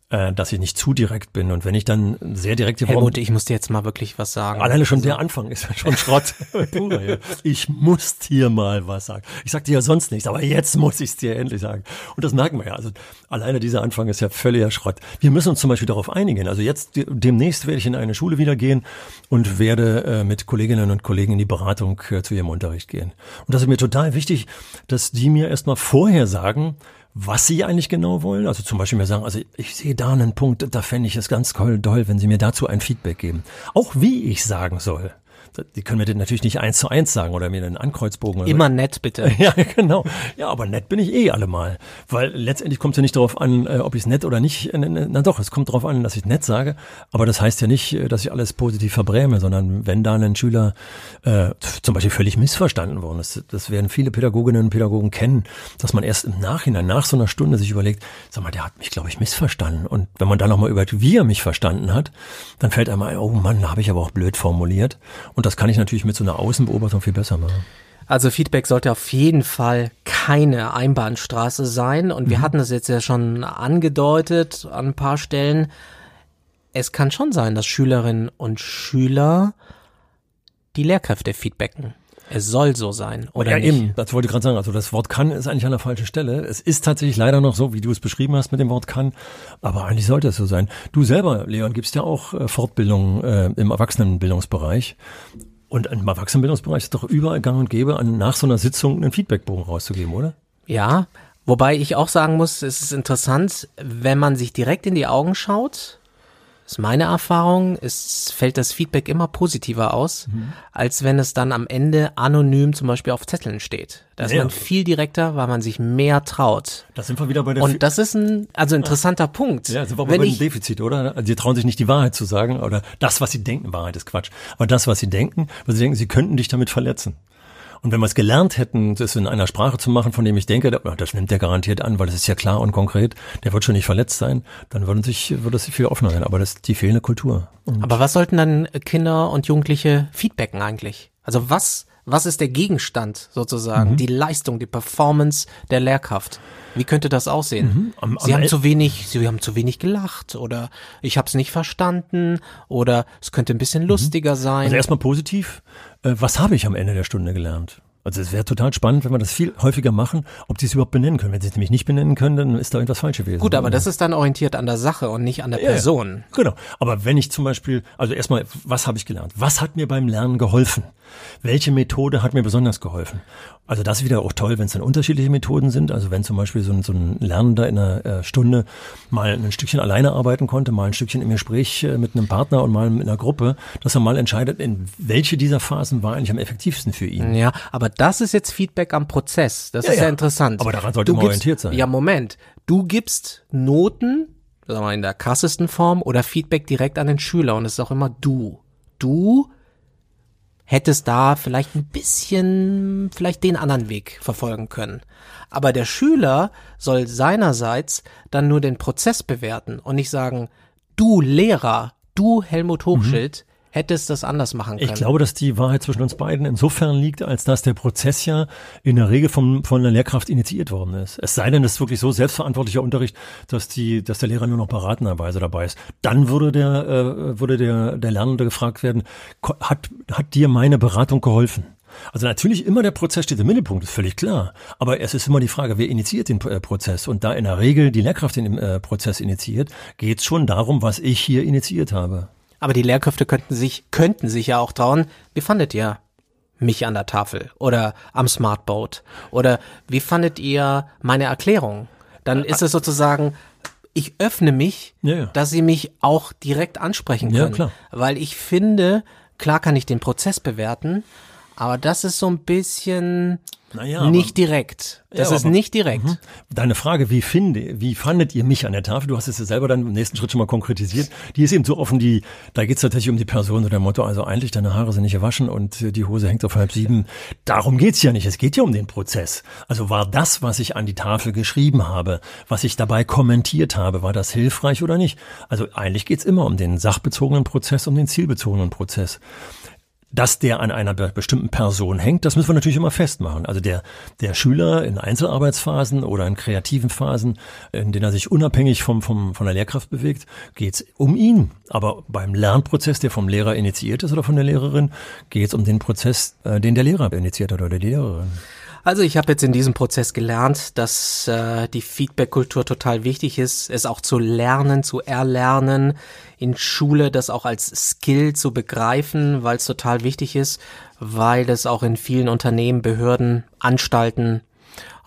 S3: äh, dass ich nicht zu direkt bin. Und wenn ich dann sehr direkt
S2: geworden Helmut, ich muss dir jetzt mal wirklich was sagen.
S3: Alleine schon also. der Anfang ist ja schon Schrott. ich muss dir mal was sagen. Ich sag dir ja sonst nichts, aber jetzt muss ich es dir endlich sagen. Und das merken wir ja. Also alleine dieser Anfang ist ja völliger Schrott. Wir müssen uns zum Beispiel darauf einigen. Also jetzt demnächst werde ich in eine Schule wieder gehen und werde äh, mit Kolleginnen und Kollegen in die Beratung äh, zu ihrem Unterricht gehen. Und das ist mir total wichtig, dass die mir erstmal vorher sagen, was sie eigentlich genau wollen. Also zum Beispiel mir sagen, also ich sehe da einen Punkt, da fände ich es ganz toll, wenn Sie mir dazu ein Feedback geben. Auch wie ich sagen soll die können mir das natürlich nicht eins zu eins sagen oder mir einen Ankreuzbogen. Oder
S2: Immer so. nett, bitte.
S3: Ja, genau. Ja, aber nett bin ich eh allemal. Weil letztendlich kommt es ja nicht darauf an, äh, ob ich es nett oder nicht, äh, na doch, es kommt darauf an, dass ich nett sage, aber das heißt ja nicht, äh, dass ich alles positiv verbräme, sondern wenn da ein Schüler äh, zum Beispiel völlig missverstanden worden ist, das werden viele Pädagoginnen und Pädagogen kennen, dass man erst im Nachhinein, nach so einer Stunde sich überlegt, sag mal, der hat mich, glaube ich, missverstanden. Und wenn man dann nochmal über, wie er mich verstanden hat, dann fällt einem ein, oh Mann, da habe ich aber auch blöd formuliert. Und das kann ich natürlich mit so einer Außenbeobachtung viel besser machen.
S2: Also Feedback sollte auf jeden Fall keine Einbahnstraße sein. Und wir mhm. hatten das jetzt ja schon angedeutet an ein paar Stellen. Es kann schon sein, dass Schülerinnen und Schüler die Lehrkräfte feedbacken. Es soll so sein, oder ja, nicht? Eben,
S3: das wollte ich gerade sagen. Also das Wort kann ist eigentlich an der falschen Stelle. Es ist tatsächlich leider noch so, wie du es beschrieben hast mit dem Wort kann. Aber eigentlich sollte es so sein. Du selber, Leon, gibst ja auch äh, Fortbildung äh, im Erwachsenenbildungsbereich. Und im Erwachsenenbildungsbereich ist doch überall gang und gäbe, an, nach so einer Sitzung einen Feedbackbogen rauszugeben, oder?
S2: Ja, Wobei ich auch sagen muss, es ist interessant, wenn man sich direkt in die Augen schaut, ist meine Erfahrung, es fällt das Feedback immer positiver aus, mhm. als wenn es dann am Ende anonym zum Beispiel auf Zetteln steht. Da ist ja. man viel direkter, weil man sich mehr traut.
S3: Das sind wir wieder bei der
S2: Und das ist ein also interessanter ah. Punkt.
S3: Ja, sind wir wenn bei dem Defizit, oder? Also sie trauen sich nicht die Wahrheit zu sagen oder das, was sie denken, Wahrheit ist Quatsch. Aber das, was sie denken, weil sie denken, sie könnten dich damit verletzen. Und wenn wir es gelernt hätten, das in einer Sprache zu machen, von dem ich denke, das nimmt der garantiert an, weil das ist ja klar und konkret, der wird schon nicht verletzt sein, dann würde sich, würde es viel offener sein. Aber das ist die fehlende Kultur.
S2: Und Aber was sollten dann Kinder und Jugendliche feedbacken eigentlich? Also was, was ist der Gegenstand sozusagen? Mhm. Die Leistung, die Performance der Lehrkraft? Wie könnte das aussehen? Mhm. Am, am Sie haben zu wenig, Sie haben zu wenig gelacht oder ich habe es nicht verstanden oder es könnte ein bisschen mhm. lustiger sein.
S3: Also erstmal positiv. Äh, was habe ich am Ende der Stunde gelernt? Also es wäre total spannend, wenn wir das viel häufiger machen, ob die es überhaupt benennen können. Wenn sie es nämlich nicht benennen können, dann ist da irgendwas falsch gewesen.
S2: Gut, aber das ist dann orientiert an der Sache und nicht an der Person.
S3: Ja, genau. Aber wenn ich zum Beispiel, also erstmal, was habe ich gelernt? Was hat mir beim Lernen geholfen? Welche Methode hat mir besonders geholfen? Also das ist wieder auch toll, wenn es dann unterschiedliche Methoden sind. Also wenn zum Beispiel so ein, so ein Lernender in einer äh, Stunde mal ein Stückchen alleine arbeiten konnte, mal ein Stückchen im Gespräch äh, mit einem Partner und mal mit einer Gruppe, dass er mal entscheidet, in welche dieser Phasen war eigentlich am effektivsten für ihn.
S2: Ja, aber das ist jetzt Feedback am Prozess. Das ja, ist ja, ja interessant.
S3: Aber daran sollte du man gibst, orientiert sein.
S2: Ja, Moment. Du gibst Noten, sagen wir mal in der krassesten Form, oder Feedback direkt an den Schüler und es ist auch immer du. Du hättest da vielleicht ein bisschen, vielleicht den anderen Weg verfolgen können. Aber der Schüler soll seinerseits dann nur den Prozess bewerten und nicht sagen, du Lehrer, du Helmut Hochschild, hättest das anders machen können.
S3: Ich glaube, dass die Wahrheit zwischen uns beiden insofern liegt, als dass der Prozess ja in der Regel vom, von der Lehrkraft initiiert worden ist. Es sei denn, es ist wirklich so selbstverantwortlicher Unterricht, dass die, dass der Lehrer nur noch beratenderweise dabei ist. Dann würde der, äh, würde der, der Lernende gefragt werden, hat, hat dir meine Beratung geholfen? Also natürlich immer der Prozess steht im Mittelpunkt, ist völlig klar. Aber es ist immer die Frage, wer initiiert den äh, Prozess? Und da in der Regel die Lehrkraft den äh, Prozess initiiert, geht es schon darum, was ich hier initiiert habe.
S2: Aber die Lehrkräfte könnten sich, könnten sich ja auch trauen, wie fandet ihr mich an der Tafel oder am Smartboat? Oder wie fandet ihr meine Erklärung? Dann ist es sozusagen, ich öffne mich, ja, ja. dass sie mich auch direkt ansprechen können. Ja, klar. Weil ich finde, klar kann ich den Prozess bewerten, aber das ist so ein bisschen naja, nicht direkt. Das ja, ist aber, nicht direkt. Mhm.
S3: Deine Frage, wie finde, wie fandet ihr mich an der Tafel? Du hast es ja selber dann im nächsten Schritt schon mal konkretisiert. Die ist eben so offen, die, da geht es tatsächlich um die Person oder Motto, also eigentlich deine Haare sind nicht gewaschen und die Hose hängt auf halb sieben. Darum geht's ja nicht. Es geht ja um den Prozess. Also war das, was ich an die Tafel geschrieben habe, was ich dabei kommentiert habe, war das hilfreich oder nicht? Also eigentlich geht's immer um den sachbezogenen Prozess, um den zielbezogenen Prozess dass der an einer bestimmten Person hängt, das müssen wir natürlich immer festmachen. Also der, der Schüler in Einzelarbeitsphasen oder in kreativen Phasen, in denen er sich unabhängig vom, vom, von der Lehrkraft bewegt, geht es um ihn. Aber beim Lernprozess, der vom Lehrer initiiert ist oder von der Lehrerin, geht es um den Prozess, äh, den der Lehrer initiiert hat oder die Lehrerin.
S2: Also ich habe jetzt in diesem Prozess gelernt, dass äh, die Feedback-Kultur total wichtig ist, es auch zu lernen, zu erlernen, in Schule das auch als Skill zu begreifen, weil es total wichtig ist, weil es auch in vielen Unternehmen, Behörden, Anstalten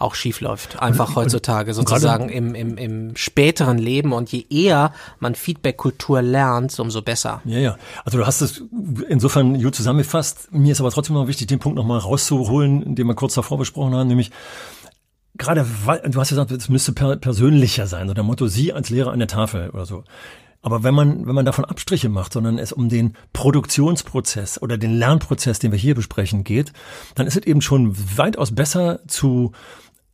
S2: auch schief läuft. Einfach heutzutage sozusagen im, im, im späteren Leben. Und je eher man Feedback-Kultur lernt, umso besser.
S3: Ja, ja. Also du hast es insofern gut zusammengefasst. Mir ist aber trotzdem noch wichtig, den Punkt nochmal rauszuholen, den wir kurz davor besprochen haben, nämlich gerade weil, du hast gesagt, es müsste per, persönlicher sein, so der Motto, Sie als Lehrer an der Tafel oder so. Aber wenn man, wenn man davon Abstriche macht, sondern es um den Produktionsprozess oder den Lernprozess, den wir hier besprechen, geht, dann ist es eben schon weitaus besser zu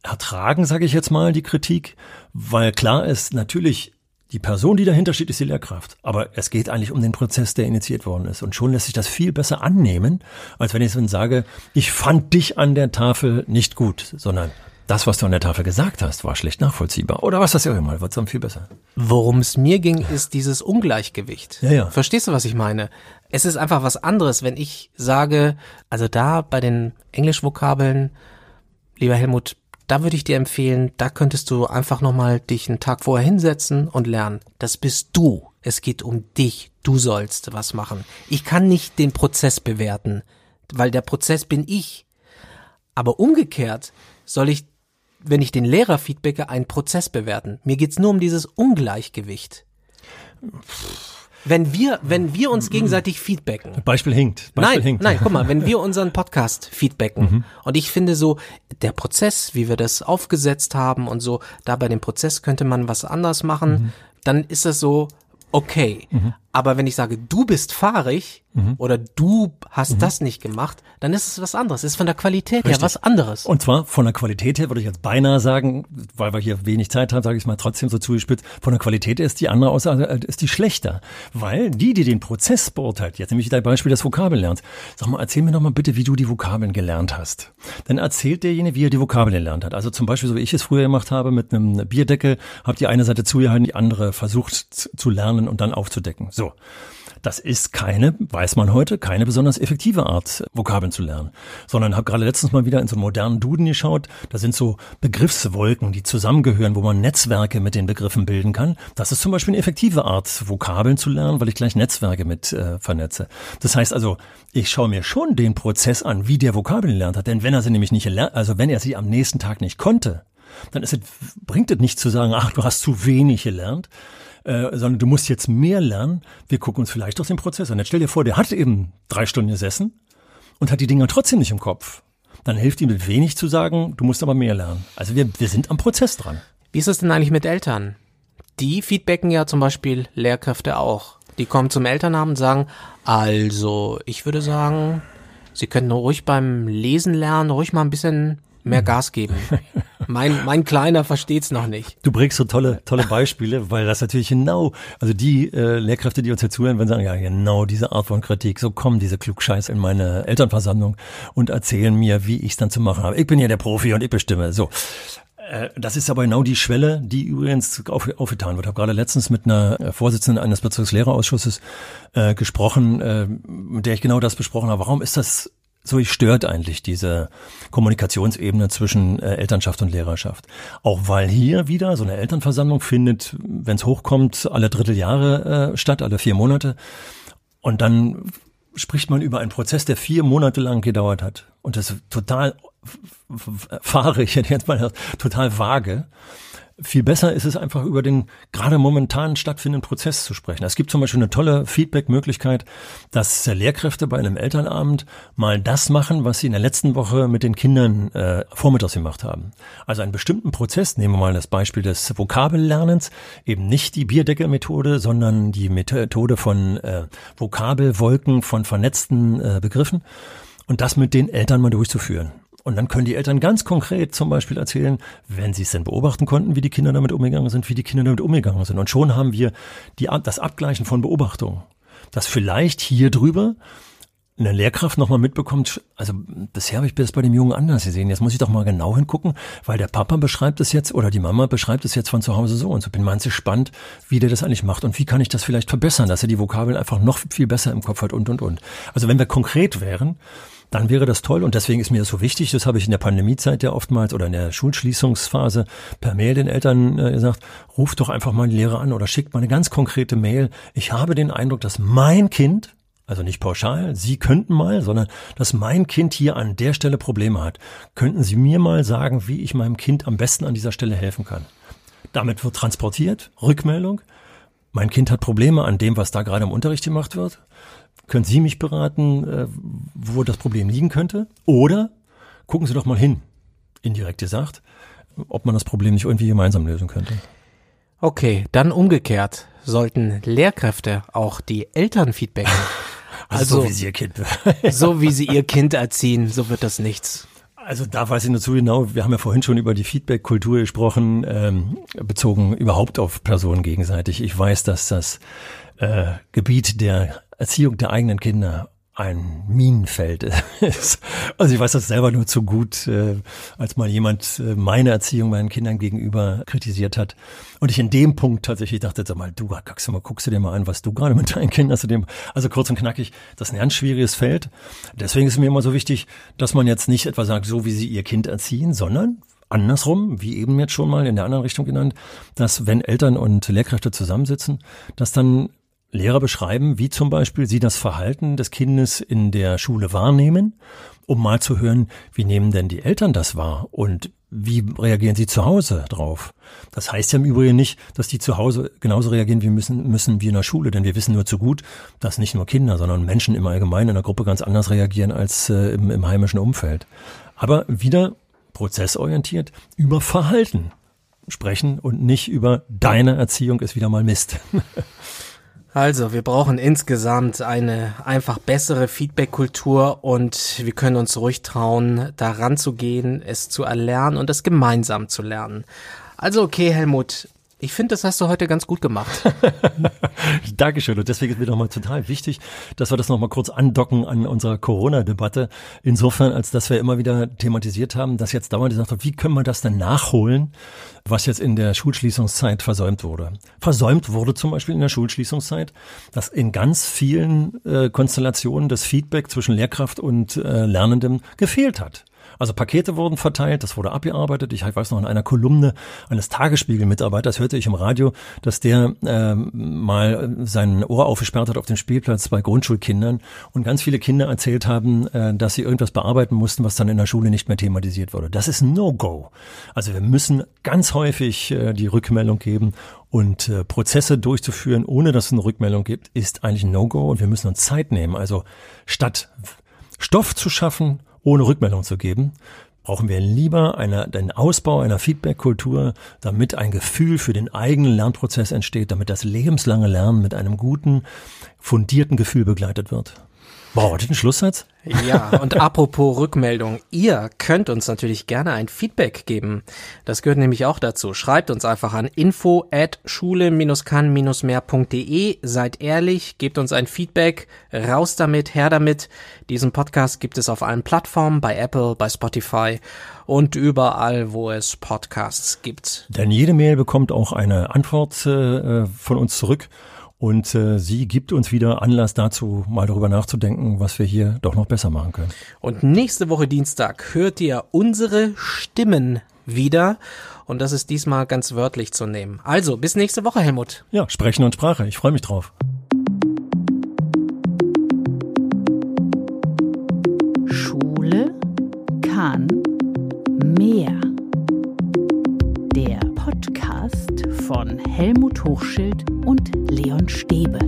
S3: ertragen, sage ich jetzt mal, die Kritik, weil klar ist, natürlich, die Person, die dahinter steht, ist die Lehrkraft. Aber es geht eigentlich um den Prozess, der initiiert worden ist. Und schon lässt sich das viel besser annehmen, als wenn ich so sage, ich fand dich an der Tafel nicht gut, sondern das, was du an der Tafel gesagt hast, war schlecht nachvollziehbar. Oder was das ja immer, wird dann viel besser.
S2: Worum es mir ging, ist dieses Ungleichgewicht. Ja, ja. Verstehst du, was ich meine? Es ist einfach was anderes, wenn ich sage, also da bei den Englischvokabeln, lieber Helmut, da würde ich dir empfehlen, da könntest du einfach nochmal dich einen Tag vorher hinsetzen und lernen. Das bist du. Es geht um dich. Du sollst was machen. Ich kann nicht den Prozess bewerten, weil der Prozess bin ich. Aber umgekehrt soll ich wenn ich den Lehrer feedbacke, einen Prozess bewerten. Mir geht's nur um dieses Ungleichgewicht. Wenn wir, wenn wir uns gegenseitig feedbacken.
S3: Beispiel hinkt. Beispiel
S2: nein,
S3: hinkt.
S2: nein, guck mal, wenn wir unseren Podcast feedbacken und ich finde so, der Prozess, wie wir das aufgesetzt haben und so, da bei dem Prozess könnte man was anders machen, dann ist das so, okay. Aber wenn ich sage, du bist fahrig oder du hast das nicht gemacht, dann ist es was anderes. Es ist von der Qualität her
S3: Richtig.
S2: was anderes.
S3: Und zwar von der Qualität her würde ich jetzt beinahe sagen, weil wir hier wenig Zeit haben, sage ich es mal trotzdem so zugespitzt, von der Qualität her ist die andere Aussage, äh, ist die schlechter. Weil die, die den Prozess beurteilt, jetzt nämlich dein Beispiel des Vokabellernens, sag mal, erzähl mir doch mal bitte, wie du die Vokabeln gelernt hast. Dann erzählt derjenige, wie er die Vokabeln gelernt hat. Also zum Beispiel, so wie ich es früher gemacht habe, mit einem Bierdeckel, habe die eine Seite zugehalten, die andere versucht zu lernen und dann aufzudecken. So. Das ist keine, weiß man heute, keine besonders effektive Art, Vokabeln zu lernen. Sondern habe gerade letztens mal wieder in so einen modernen Duden geschaut. Da sind so Begriffswolken, die zusammengehören, wo man Netzwerke mit den Begriffen bilden kann. Das ist zum Beispiel eine effektive Art, Vokabeln zu lernen, weil ich gleich Netzwerke mit äh, vernetze. Das heißt also, ich schaue mir schon den Prozess an, wie der Vokabeln gelernt hat. Denn wenn er sie nämlich nicht gelernt, also wenn er sie am nächsten Tag nicht konnte, dann ist es, bringt es nicht zu sagen, ach, du hast zu wenig gelernt, äh, sondern du musst jetzt mehr lernen. Wir gucken uns vielleicht auch den Prozess an. Jetzt stell dir vor, der hat eben drei Stunden gesessen und hat die Dinger trotzdem nicht im Kopf. Dann hilft ihm mit wenig zu sagen, du musst aber mehr lernen. Also wir, wir sind am Prozess dran.
S2: Wie ist es denn eigentlich mit Eltern? Die feedbacken ja zum Beispiel Lehrkräfte auch. Die kommen zum Elternabend und sagen, also, ich würde sagen, Sie könnten ruhig beim Lesen lernen, ruhig mal ein bisschen mehr Gas geben. Mein, mein Kleiner versteht's noch nicht.
S3: Du bringst so tolle, tolle Beispiele, weil das natürlich genau, also die äh, Lehrkräfte, die uns hier zuhören, werden sagen, ja, genau diese Art von Kritik, so kommen diese Klugscheiß in meine Elternversammlung und erzählen mir, wie ich es dann zu machen habe. Ich bin ja der Profi und ich bestimme. So. Äh, Das ist aber genau die Schwelle, die übrigens auf, aufgetan wird. Ich habe gerade letztens mit einer äh, Vorsitzenden eines Bezirkslehrerausschusses äh, gesprochen, äh, mit der ich genau das besprochen habe. Warum ist das so stört eigentlich diese Kommunikationsebene zwischen äh, Elternschaft und Lehrerschaft. Auch weil hier wieder so eine Elternversammlung findet, wenn es hochkommt, alle Dritteljahre äh, statt, alle vier Monate. Und dann spricht man über einen Prozess, der vier Monate lang gedauert hat. Und das ist total fahrig, hätte ich jetzt mal total vage. Viel besser ist es einfach über den gerade momentan stattfindenden Prozess zu sprechen. Es gibt zum Beispiel eine tolle Feedback-Möglichkeit, dass Lehrkräfte bei einem Elternabend mal das machen, was sie in der letzten Woche mit den Kindern äh, vormittags gemacht haben. Also einen bestimmten Prozess, nehmen wir mal das Beispiel des Vokabellernens, eben nicht die Bierdeckelmethode, sondern die Methode von äh, Vokabelwolken, von vernetzten äh, Begriffen und das mit den Eltern mal durchzuführen. Und dann können die Eltern ganz konkret zum Beispiel erzählen, wenn sie es denn beobachten konnten, wie die Kinder damit umgegangen sind, wie die Kinder damit umgegangen sind. Und schon haben wir die, das Abgleichen von Beobachtungen. Dass vielleicht hier drüber eine Lehrkraft nochmal mitbekommt, also bisher habe ich das bei dem Jungen anders gesehen. Jetzt muss ich doch mal genau hingucken, weil der Papa beschreibt es jetzt oder die Mama beschreibt es jetzt von zu Hause so und so. Bin mal gespannt, wie der das eigentlich macht und wie kann ich das vielleicht verbessern, dass er die Vokabeln einfach noch viel besser im Kopf hat und und und. Also wenn wir konkret wären, dann wäre das toll und deswegen ist mir das so wichtig, das habe ich in der Pandemiezeit ja oftmals oder in der Schulschließungsphase per Mail den Eltern äh, gesagt, ruft doch einfach mal den Lehrer an oder schickt mal eine ganz konkrete Mail. Ich habe den Eindruck, dass mein Kind, also nicht pauschal, Sie könnten mal, sondern dass mein Kind hier an der Stelle Probleme hat. Könnten Sie mir mal sagen, wie ich meinem Kind am besten an dieser Stelle helfen kann? Damit wird transportiert, Rückmeldung. Mein Kind hat Probleme an dem, was da gerade im Unterricht gemacht wird. Können Sie mich beraten, äh, wo das Problem liegen könnte? Oder gucken Sie doch mal hin, indirekt gesagt, ob man das Problem nicht irgendwie gemeinsam lösen könnte.
S2: Okay, dann umgekehrt. Sollten Lehrkräfte auch die Eltern feedbacken? Also,
S3: so wie Sie Ihr Kind.
S2: so wie sie ihr Kind erziehen, so wird das nichts.
S3: Also da weiß ich nur zu genau, wir haben ja vorhin schon über die Feedback-Kultur gesprochen, ähm, bezogen überhaupt auf Personen gegenseitig. Ich weiß, dass das äh, Gebiet der Erziehung der eigenen Kinder ein Minenfeld ist. Also ich weiß das selber nur zu gut, äh, als mal jemand äh, meine Erziehung meinen Kindern gegenüber kritisiert hat. Und ich in dem Punkt tatsächlich dachte, sag mal, du guckst du mal, guckst du dir mal an, was du gerade mit deinen Kindern hast. Dem, also kurz und knackig, das ist ein ganz schwieriges Feld. Deswegen ist mir immer so wichtig, dass man jetzt nicht etwa sagt, so wie sie ihr Kind erziehen, sondern andersrum, wie eben jetzt schon mal in der anderen Richtung genannt, dass wenn Eltern und Lehrkräfte zusammensitzen, dass dann Lehrer beschreiben, wie zum Beispiel sie das Verhalten des Kindes in der Schule wahrnehmen, um mal zu hören, wie nehmen denn die Eltern das wahr und wie reagieren sie zu Hause drauf? Das heißt ja im Übrigen nicht, dass die zu Hause genauso reagieren wie müssen, müssen wie in der Schule, denn wir wissen nur zu gut, dass nicht nur Kinder, sondern Menschen im Allgemeinen in der Gruppe ganz anders reagieren als äh, im, im heimischen Umfeld. Aber wieder prozessorientiert über Verhalten sprechen und nicht über deine Erziehung ist wieder mal Mist.
S2: Also, wir brauchen insgesamt eine einfach bessere Feedback-Kultur und wir können uns ruhig trauen, daran zu gehen, es zu erlernen und es gemeinsam zu lernen. Also, okay, Helmut, ich finde, das hast du heute ganz gut gemacht.
S3: Dankeschön. Und deswegen ist mir nochmal total wichtig, dass wir das nochmal kurz andocken an unserer Corona-Debatte. Insofern, als dass wir immer wieder thematisiert haben, dass jetzt dauernd gesagt wird, wie können wir das denn nachholen, was jetzt in der Schulschließungszeit versäumt wurde. Versäumt wurde zum Beispiel in der Schulschließungszeit, dass in ganz vielen äh, Konstellationen das Feedback zwischen Lehrkraft und äh, Lernendem gefehlt hat. Also Pakete wurden verteilt, das wurde abgearbeitet. Ich weiß noch in einer Kolumne eines Tagesspiegel-Mitarbeiters hörte ich im Radio, dass der äh, mal sein Ohr aufgesperrt hat auf dem Spielplatz bei Grundschulkindern und ganz viele Kinder erzählt haben, äh, dass sie irgendwas bearbeiten mussten, was dann in der Schule nicht mehr thematisiert wurde. Das ist No-Go. Also wir müssen ganz häufig äh, die Rückmeldung geben und äh, Prozesse durchzuführen, ohne dass es eine Rückmeldung gibt, ist eigentlich No-Go und wir müssen uns Zeit nehmen. Also statt Stoff zu schaffen, ohne Rückmeldung zu geben, brauchen wir lieber eine, den Ausbau einer Feedback-Kultur, damit ein Gefühl für den eigenen Lernprozess entsteht, damit das lebenslange Lernen mit einem guten, fundierten Gefühl begleitet wird. Boah, das ist ein Schlusssatz?
S2: Ja, und apropos Rückmeldung, ihr könnt uns natürlich gerne ein Feedback geben. Das gehört nämlich auch dazu. Schreibt uns einfach an info at schule-kann-mehr.de. Seid ehrlich, gebt uns ein Feedback. Raus damit, her damit. Diesen Podcast gibt es auf allen Plattformen, bei Apple, bei Spotify und überall, wo es Podcasts gibt.
S3: Denn jede Mail bekommt auch eine Antwort äh, von uns zurück. Und äh, sie gibt uns wieder Anlass dazu, mal darüber nachzudenken, was wir hier doch noch besser machen können.
S2: Und nächste Woche Dienstag hört ihr unsere Stimmen wieder. Und das ist diesmal ganz wörtlich zu nehmen. Also, bis nächste Woche, Helmut.
S3: Ja, Sprechen und Sprache. Ich freue mich drauf.
S1: Schule kann mehr. Von Helmut Hochschild und Leon Stäbe.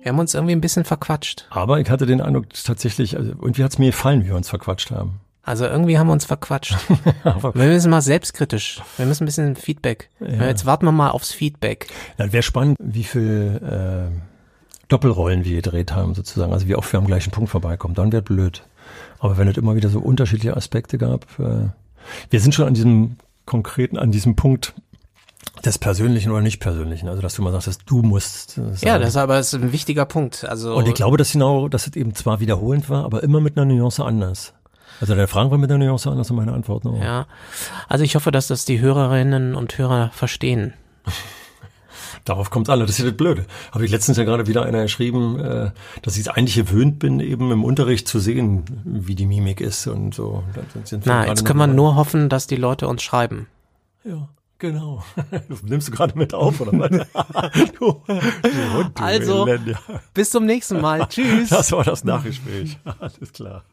S2: Wir haben uns irgendwie ein bisschen verquatscht.
S3: Aber ich hatte den Eindruck, tatsächlich, also irgendwie hat es mir gefallen, wie wir uns verquatscht haben.
S2: Also irgendwie haben wir uns verquatscht. wir müssen mal selbstkritisch. Wir müssen ein bisschen Feedback.
S3: Ja.
S2: Jetzt warten wir mal aufs Feedback.
S3: Ja, wäre spannend, wie viel äh, Doppelrollen wir gedreht haben, sozusagen. Also wie oft wir am gleichen Punkt vorbeikommen. Dann wäre blöd. Aber wenn es immer wieder so unterschiedliche Aspekte gab, äh, wir sind schon an diesem konkreten, an diesem Punkt des Persönlichen oder nicht Persönlichen. Also dass du mal sagst, dass du musst. Äh, sagen.
S2: Ja, das ist aber ist ein wichtiger Punkt. Also
S3: Und ich glaube, dass genau, dass es eben zwar wiederholend war, aber immer mit einer Nuance anders. Also deine Fragen waren mit einer Nuance anders und meine Antworten auch.
S2: ja, also ich hoffe, dass das die Hörerinnen und Hörer verstehen.
S3: Darauf kommt alle. Das ist ja das Blöde. Habe ich letztens ja gerade wieder einer geschrieben, äh, dass ich eigentlich gewöhnt bin, eben im Unterricht zu sehen, wie die Mimik ist und so.
S2: Na, jetzt können wir nur hoffen, dass die Leute uns schreiben.
S3: Ja, genau. Das nimmst du gerade mit auf, oder was? du, du Hund, du
S2: Also,
S3: Elend, ja.
S2: Bis zum nächsten Mal. Tschüss.
S3: Das war das Nachgespräch. Alles klar.